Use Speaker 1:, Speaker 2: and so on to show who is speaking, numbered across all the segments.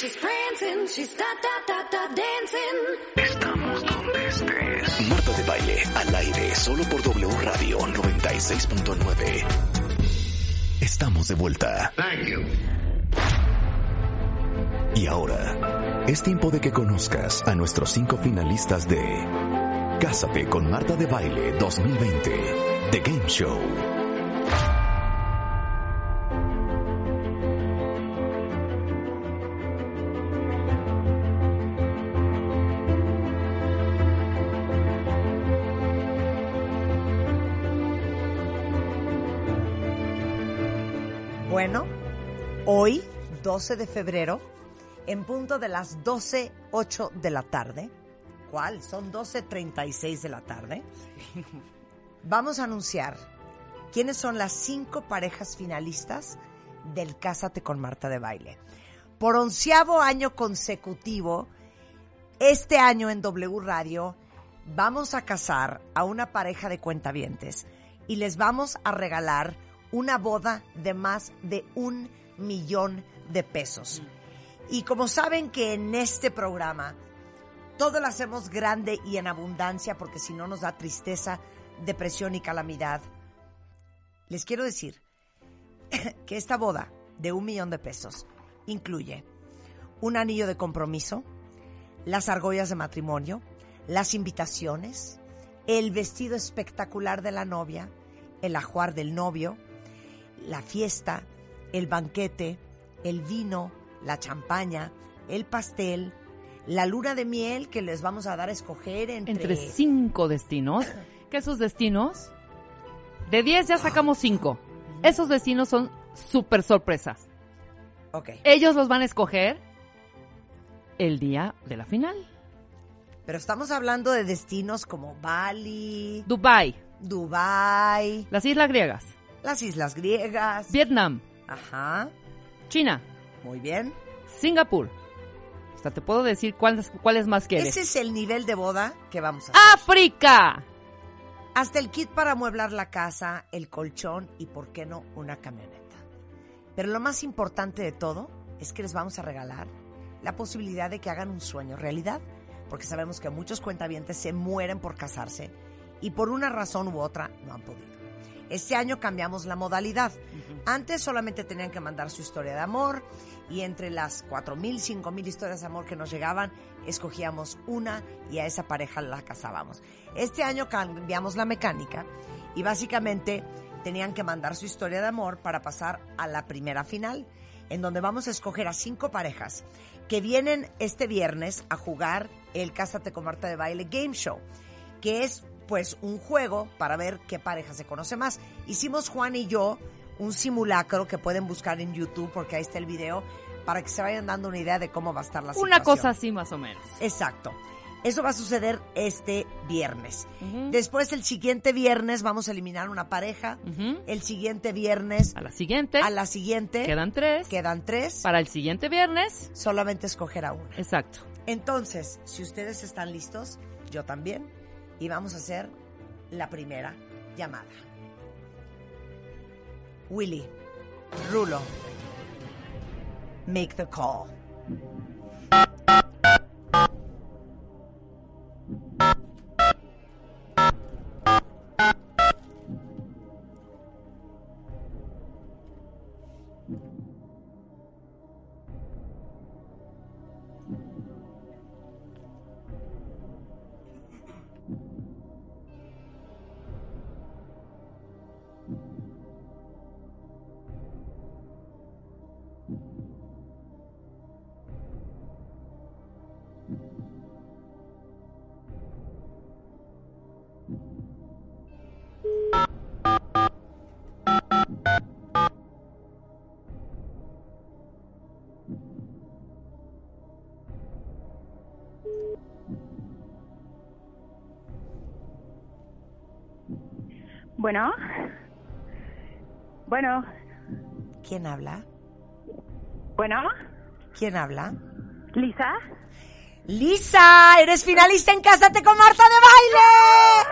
Speaker 1: she's prancing, she's da da da da dancing.
Speaker 2: Estamos donde estés. Marta de baile al aire solo por W Radio 96.9. Estamos de vuelta.
Speaker 3: Thank you.
Speaker 2: Y ahora es tiempo de que conozcas a nuestros cinco finalistas de Cásate con Marta de Baile 2020, The Game Show.
Speaker 4: Bueno, hoy, 12 de febrero, en punto de las 12.08 de la tarde, ¿cuál? Son 12.36 de la tarde, vamos a anunciar quiénes son las cinco parejas finalistas del Cásate con Marta de Baile. Por onceavo año consecutivo, este año en W Radio, vamos a casar a una pareja de cuentavientes y les vamos a regalar una boda de más de un millón de pesos. Y como saben que en este programa todo lo hacemos grande y en abundancia porque si no nos da tristeza, depresión y calamidad, les quiero decir que esta boda de un millón de pesos incluye un anillo de compromiso, las argollas de matrimonio, las invitaciones, el vestido espectacular de la novia, el ajuar del novio, la fiesta, el banquete, el vino, la champaña, el pastel, la luna de miel que les vamos a dar a escoger entre...
Speaker 5: Entre cinco destinos. Que esos destinos, de 10 ya sacamos cinco. Esos destinos son súper sorpresas.
Speaker 4: Ok,
Speaker 5: Ellos los van a escoger el día de la final.
Speaker 4: pero estamos hablando de destinos como Bali,
Speaker 5: Dubai,
Speaker 4: Dubai,
Speaker 5: las Islas Griegas,
Speaker 4: las Islas Griegas.
Speaker 5: Vietnam,
Speaker 4: Ajá,
Speaker 5: China,
Speaker 4: muy bien.
Speaker 5: Singapur. Hasta te puedo decir cuáles, cuáles más quieres.
Speaker 4: Ese es el nivel de boda que vamos a hacer.
Speaker 5: ¡África!
Speaker 4: Hasta el kit para amueblar la casa, el colchón y, por qué no, una camioneta. Pero lo más importante de todo es que les vamos a regalar la posibilidad de que hagan un sueño realidad, porque sabemos que muchos cuentavientes se mueren por casarse y por una razón u otra no han podido. Este año cambiamos la modalidad. Antes solamente tenían que mandar su historia de amor y entre las 4.000, 5.000 historias de amor que nos llegaban, escogíamos una y a esa pareja la casábamos. Este año cambiamos la mecánica y básicamente tenían que mandar su historia de amor para pasar a la primera final, en donde vamos a escoger a cinco parejas que vienen este viernes a jugar el Cásate con Marta de Baile Game Show, que es pues un juego para ver qué pareja se conoce más. Hicimos Juan y yo un simulacro que pueden buscar en YouTube porque ahí está el video para que se vayan dando una idea de cómo va a estar la
Speaker 5: Una
Speaker 4: situación.
Speaker 5: cosa así más o menos.
Speaker 4: Exacto. Eso va a suceder este viernes. Después, el siguiente viernes, vamos a eliminar una pareja. El siguiente viernes,
Speaker 5: A la siguiente,
Speaker 4: a la siguiente,
Speaker 5: quedan tres.
Speaker 4: quedan tres.
Speaker 5: Para el siguiente viernes,
Speaker 4: Solamente escoger a una.
Speaker 5: exacto.
Speaker 4: Entonces, si ustedes están listos, yo también. Y vamos a hacer la primera llamada. Willy, Rulo, make the call.
Speaker 6: Bueno. Bueno.
Speaker 4: ¿Quién habla?
Speaker 6: Bueno.
Speaker 4: ¿Quién habla?
Speaker 6: Lisa.
Speaker 4: Lisa, eres finalista en Cásate con Marta de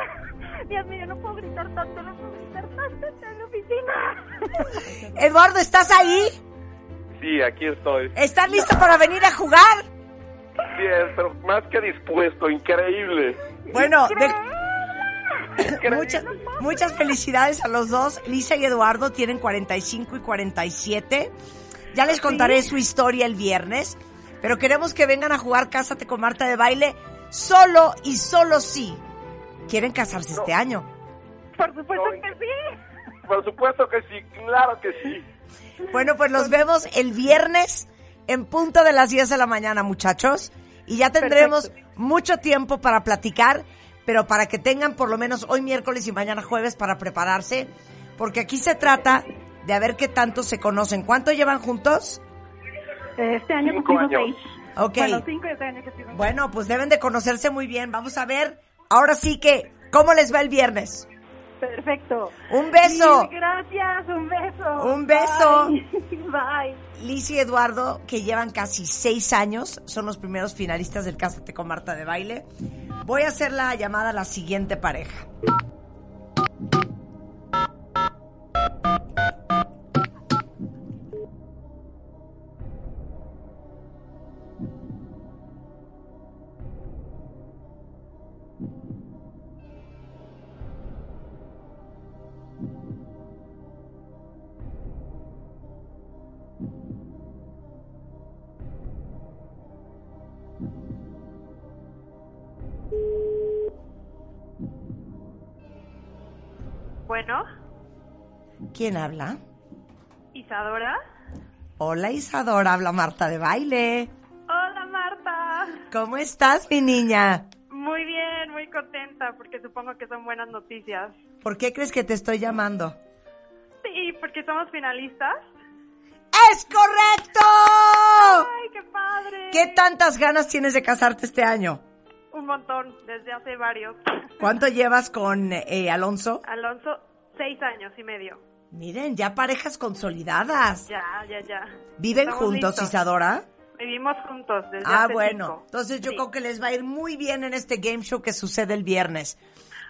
Speaker 4: Baile.
Speaker 6: Dios mío, no puedo gritar tanto, no puedo gritar tanto, estoy en la oficina.
Speaker 4: Eduardo, ¿estás ahí?
Speaker 3: Sí, aquí estoy.
Speaker 4: ¿Estás listo para venir a jugar?
Speaker 3: Sí, pero más que dispuesto, increíble.
Speaker 4: Bueno, de- muchas, muchas felicidades a los dos. Lisa y Eduardo tienen 45 y 47. Ya les contaré su historia el viernes, pero queremos que vengan a jugar Cásate con Marta de Baile solo y solo si quieren casarse este año.
Speaker 6: Por supuesto
Speaker 3: No,
Speaker 6: que sí.
Speaker 3: Por supuesto que sí, claro que sí.
Speaker 4: Bueno, pues los vemos el viernes en punto de las 10 de la mañana, muchachos. Y ya tendremos mucho tiempo para platicar, pero para que tengan por lo menos hoy miércoles y mañana jueves para prepararse, porque aquí se trata de a ver qué tanto se conocen. ¿Cuánto llevan juntos?
Speaker 6: Este año
Speaker 3: Cinco
Speaker 6: cumplimos
Speaker 3: años.
Speaker 6: seis.
Speaker 4: Ok.
Speaker 6: Bueno, cinco y este año que
Speaker 4: Bueno, pues deben de conocerse muy bien. Vamos a ver, ahora sí que, ¿cómo les va el viernes?
Speaker 6: Perfecto.
Speaker 4: Un beso.
Speaker 6: Sí, gracias, un beso.
Speaker 4: Un beso.
Speaker 6: Bye. Bye.
Speaker 4: Liz y Eduardo, que llevan casi seis años, son los primeros finalistas del Cásate con Marta de Baile. Voy a hacer la llamada a la siguiente pareja.
Speaker 6: Bueno,
Speaker 4: ¿Quién habla?
Speaker 6: Isadora.
Speaker 4: Hola Isadora, habla Marta de Baile.
Speaker 6: Hola, Marta.
Speaker 4: ¿Cómo estás, mi niña?
Speaker 6: Muy bien, muy contenta porque supongo que son buenas noticias.
Speaker 4: ¿Por qué crees que te estoy llamando?
Speaker 6: Sí, porque somos finalistas.
Speaker 4: ¡Es correcto!
Speaker 6: ¡Ay, qué padre!
Speaker 4: ¿Qué tantas ganas tienes de casarte este año?
Speaker 6: Un montón, desde hace varios.
Speaker 4: ¿Cuánto llevas con eh, Alonso?
Speaker 6: Alonso, seis años y medio.
Speaker 4: Miren, ya parejas consolidadas.
Speaker 6: Ya, ya, ya.
Speaker 4: ¿Viven
Speaker 6: Estamos
Speaker 4: juntos,
Speaker 6: listos.
Speaker 4: Isadora?
Speaker 6: Vivimos juntos desde
Speaker 4: Ah,
Speaker 6: hace
Speaker 4: bueno.
Speaker 6: cinco.
Speaker 4: Entonces yo
Speaker 6: Sí.
Speaker 4: creo que les va a ir muy bien en este game show que sucede el viernes.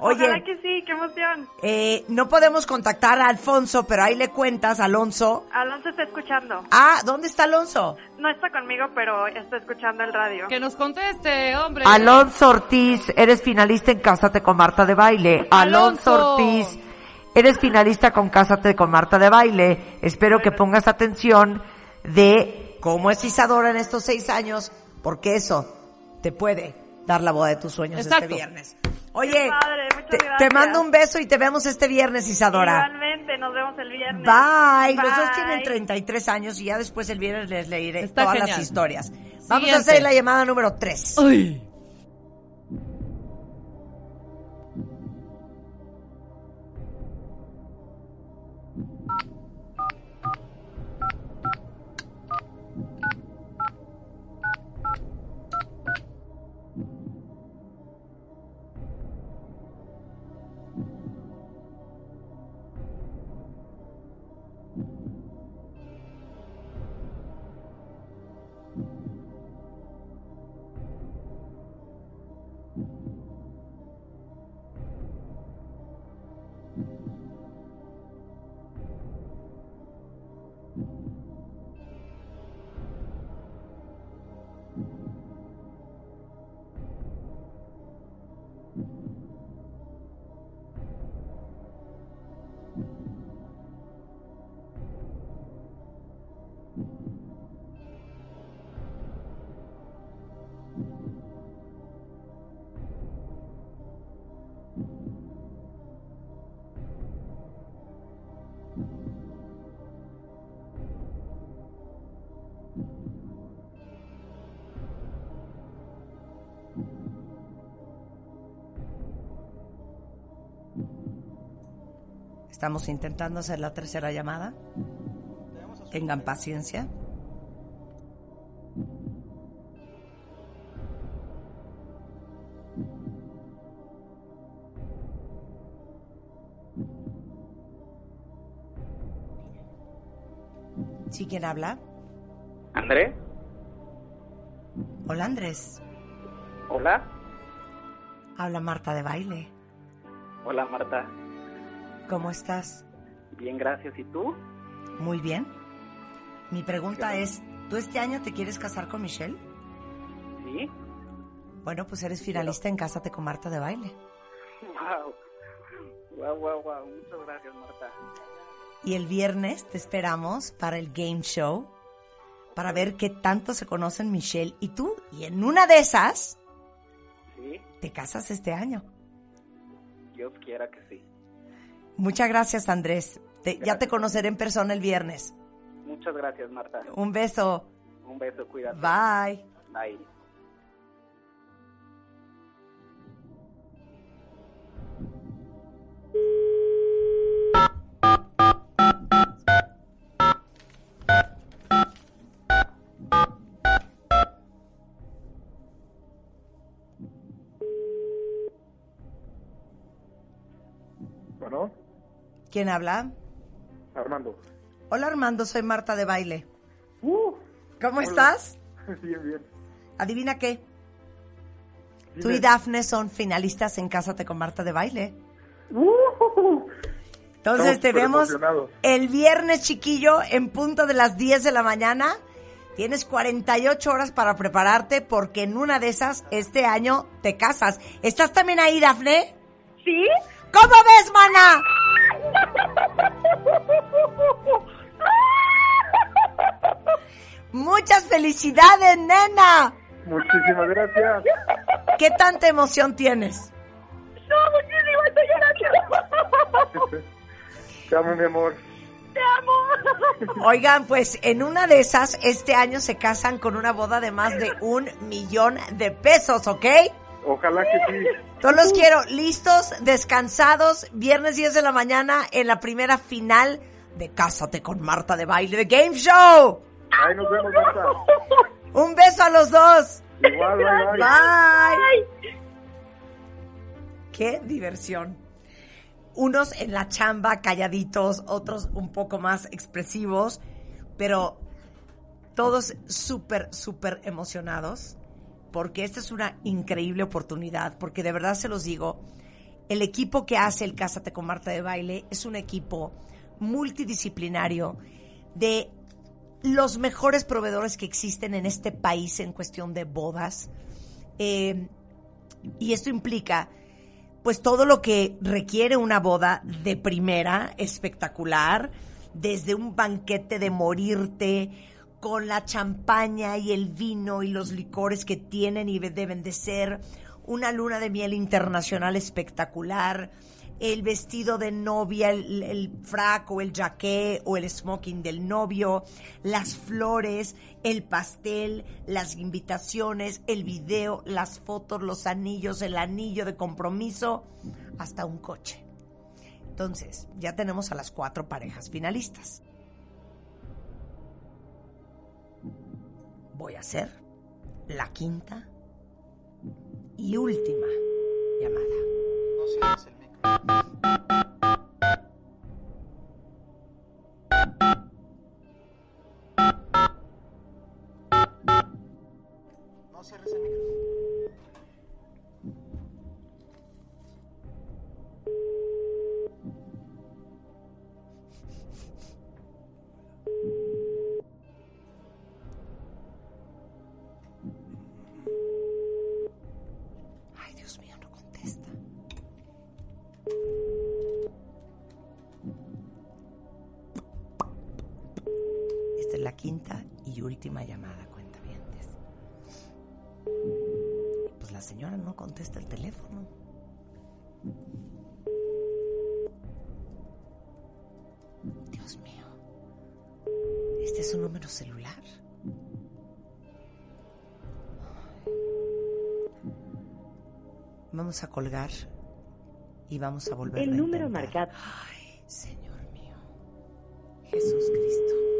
Speaker 4: Oye,
Speaker 6: Ojalá que sí, qué emoción.
Speaker 4: eh, no podemos contactar a Alfonso, pero ahí le cuentas, Alonso.
Speaker 6: Alonso está escuchando.
Speaker 4: Ah, ¿dónde está Alonso?
Speaker 6: No está conmigo, pero está escuchando el radio.
Speaker 5: Que nos conteste, hombre.
Speaker 4: Alonso Ortiz, eres finalista en Cásate con Marta de Baile. Alonso
Speaker 5: Alonso.
Speaker 4: Ortiz, eres finalista con Cásate con Marta de Baile. Espero que pongas atención de cómo es Isadora en estos seis años, porque eso te puede dar la boda de tus sueños
Speaker 5: Exacto.
Speaker 4: este viernes. Oye,
Speaker 6: Qué padre, muchas
Speaker 4: te, mando un beso y te vemos este viernes, Isadora.
Speaker 6: Igualmente, nos vemos el viernes.
Speaker 4: Bye. Los dos tienen 33 años y ya después el viernes les leeré
Speaker 5: Está
Speaker 4: todas
Speaker 5: genial.
Speaker 4: las historias. Vamos a hacer la llamada número 3.
Speaker 5: Uy.
Speaker 4: Estamos intentando hacer la tercera llamada. Tengan paciencia. ¿Sí quién habla?
Speaker 3: ¿André?
Speaker 4: Hola Andrés.
Speaker 3: ¿Hola?
Speaker 4: Habla Marta de baile.
Speaker 3: Hola, Marta.
Speaker 4: ¿Cómo estás?
Speaker 3: Bien, gracias. ¿Y tú?
Speaker 4: Muy bien. Mi pregunta es, ¿tú este año te quieres casar con Michelle?
Speaker 3: ¿Sí?
Speaker 4: Bueno, pues eres finalista en Cásate con Marta de Baile.
Speaker 3: Wow. Wow, wow, wow. Muchas gracias, Marta.
Speaker 4: Y el viernes te esperamos para el game show, para ver qué tanto se conocen Michelle y tú. Y en una de esas,
Speaker 3: Sí,
Speaker 4: te casas este año.
Speaker 3: Dios quiera que sí.
Speaker 4: Muchas gracias, Andrés. Te- ya te conoceré en persona el viernes.
Speaker 3: Muchas gracias, Marta.
Speaker 4: Un beso.
Speaker 3: Un beso, cuídate.
Speaker 4: Bye.
Speaker 3: Bye.
Speaker 7: Bueno,
Speaker 4: ¿Quién habla?
Speaker 7: Armando.
Speaker 4: Hola Armando, soy Marta de Baile.
Speaker 7: Uh,
Speaker 4: ¿Cómo
Speaker 7: Hola.
Speaker 4: estás?
Speaker 7: bien, bien.
Speaker 4: Adivina qué. Tú y Dafne son finalistas en Cásate con Marta de Baile.
Speaker 7: Uh,
Speaker 4: Entonces
Speaker 7: Estamos
Speaker 4: te vemos el viernes, chiquillo, en punto de las 10 de la mañana. Tienes 48 horas para prepararte porque en una de esas este año te casas. ¿Estás también ahí, Dafne?
Speaker 6: ¿Sí?
Speaker 4: ¿Cómo ves, mana? Muchas felicidades, nena.
Speaker 7: Muchísimas gracias.
Speaker 4: ¿Qué tanta emoción tienes?
Speaker 6: No, muchísimas gracias.
Speaker 7: Te amo, mi amor.
Speaker 6: Te amo.
Speaker 4: Oigan, pues en una de esas, este año se casan con una boda de más de un millón de pesos, ¿ok?
Speaker 7: Ojalá que sí.
Speaker 4: Todos los quiero listos, descansados, viernes 10 de la mañana en la primera final de Cásate con Marta de Baile de Game Show.
Speaker 7: Ahí nos vemos, Marta.
Speaker 4: Un beso a los dos.
Speaker 7: Igual, bye, bye.
Speaker 4: Bye. Qué diversión. Unos en la chamba calladitos, otros un poco más expresivos, pero todos súper, súper emocionados porque esta es una increíble oportunidad, porque de verdad se los digo, el equipo que hace el Cásate con Marta de Baile es un equipo multidisciplinario de los mejores proveedores que existen en este país en cuestión de bodas. Eh, y esto implica, pues, todo lo que requiere una boda de primera, espectacular, desde un banquete de morirte, con la champaña y el vino y los licores que tienen y deben de ser, una luna de miel internacional espectacular, el vestido de novia, el, frac o el jaqué o el smoking del novio, las flores, el pastel, las invitaciones, el video, las fotos, los anillos, el anillo de compromiso, hasta un coche. Entonces, ya tenemos a las cuatro parejas finalistas. Voy a hacer la quinta y última llamada. Ay, quinta y última llamada, cuenta Pues la señora no contesta el teléfono. Dios mío. ¿Este es un número celular? Vamos a colgar y vamos a volver
Speaker 8: El número marcado.
Speaker 4: Ay, Señor mío. Jesús Cristo.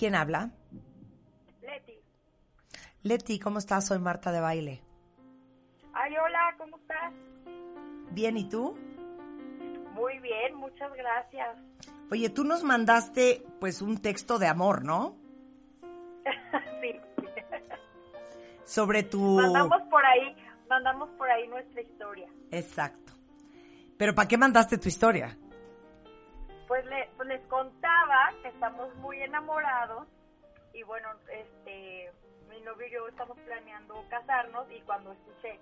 Speaker 4: ¿Quién habla?
Speaker 6: Leti.
Speaker 4: Leti, ¿cómo estás? Soy Marta de Baile.
Speaker 6: Ay, hola, ¿cómo estás?
Speaker 4: Bien, ¿y tú?
Speaker 6: Muy bien, muchas gracias.
Speaker 4: Oye, tú nos mandaste pues un texto de amor, ¿no?
Speaker 6: sí.
Speaker 4: Sobre tu...
Speaker 6: Mandamos por ahí, mandamos por ahí nuestra historia.
Speaker 4: Exacto. Pero ¿para qué mandaste tu historia?
Speaker 6: Pues, le- pues les contaba que estamos muy enamorados y bueno, este, mi novio y yo estamos planeando casarnos y cuando escuché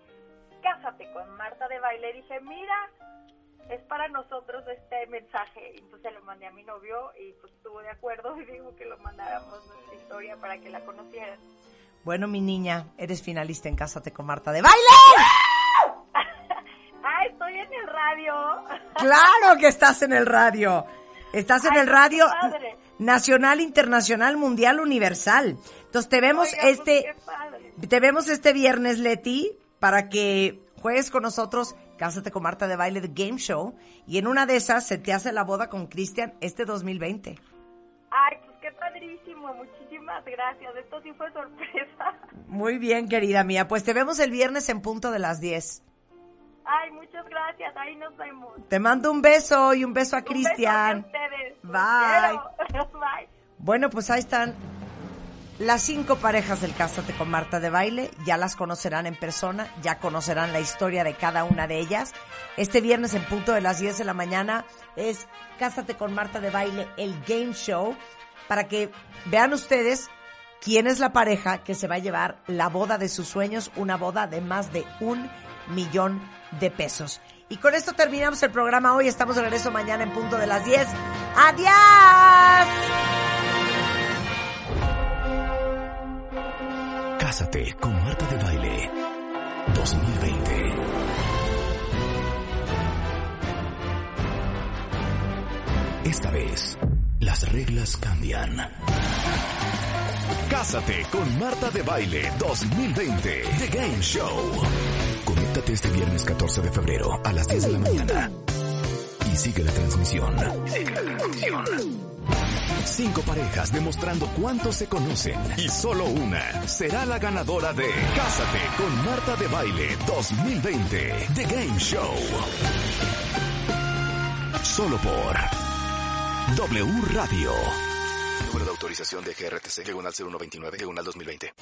Speaker 6: Cásate con Marta de baile dije, mira, es para nosotros este mensaje. Y entonces lo mandé a mi novio y pues estuvo de acuerdo y dijo que lo mandáramos nuestra historia para que la conocieran.
Speaker 4: Bueno, mi niña, eres finalista en Cásate con Marta de Baile. Claro que estás en el radio. Estás en
Speaker 6: Ay,
Speaker 4: el radio nacional, internacional, mundial, universal. Entonces te vemos
Speaker 6: Oiga, pues,
Speaker 4: este, te vemos este viernes, Leti, para que juegues con nosotros Cásate con Marta de Baile de Game Show. Y en una de esas se te hace la boda con Cristian este 2020.
Speaker 6: Ay, pues qué padrísimo, muchísimas gracias. Esto sí fue sorpresa.
Speaker 4: Muy bien, querida mía. Pues te vemos el viernes en punto de las 10.
Speaker 6: Ay, muchas gracias, ahí nos vemos.
Speaker 4: Te mando un beso y un beso a Cristian. Bye.
Speaker 6: Bye.
Speaker 4: Bueno, pues ahí están las cinco parejas del Cásate con Marta de Baile. Ya las conocerán en persona, ya conocerán la historia de cada una de ellas. Este viernes en punto de las 10 de la mañana es Cásate con Marta de Baile, el game show, para que vean ustedes quién es la pareja que se va a llevar la boda de sus sueños, una boda de más de un millón de pesos. Y con esto terminamos el programa hoy. Estamos de regreso mañana en punto de las 10. ¡Adiós!
Speaker 2: Cásate con Marta de Baile 2020. Esta vez, las reglas cambian. Cásate con Marta de Baile 2020. The Game Show. Conéctate este viernes 14 de febrero a las 10 de la mañana. Y sigue la transmisión. Cinco parejas demostrando cuánto se conocen y solo una será la ganadora de Cásate con Marta de Baile 2020 The Game Show. Solo por W Radio. Número de autorización de GRTC, diagonal 0129, diagonal 2020.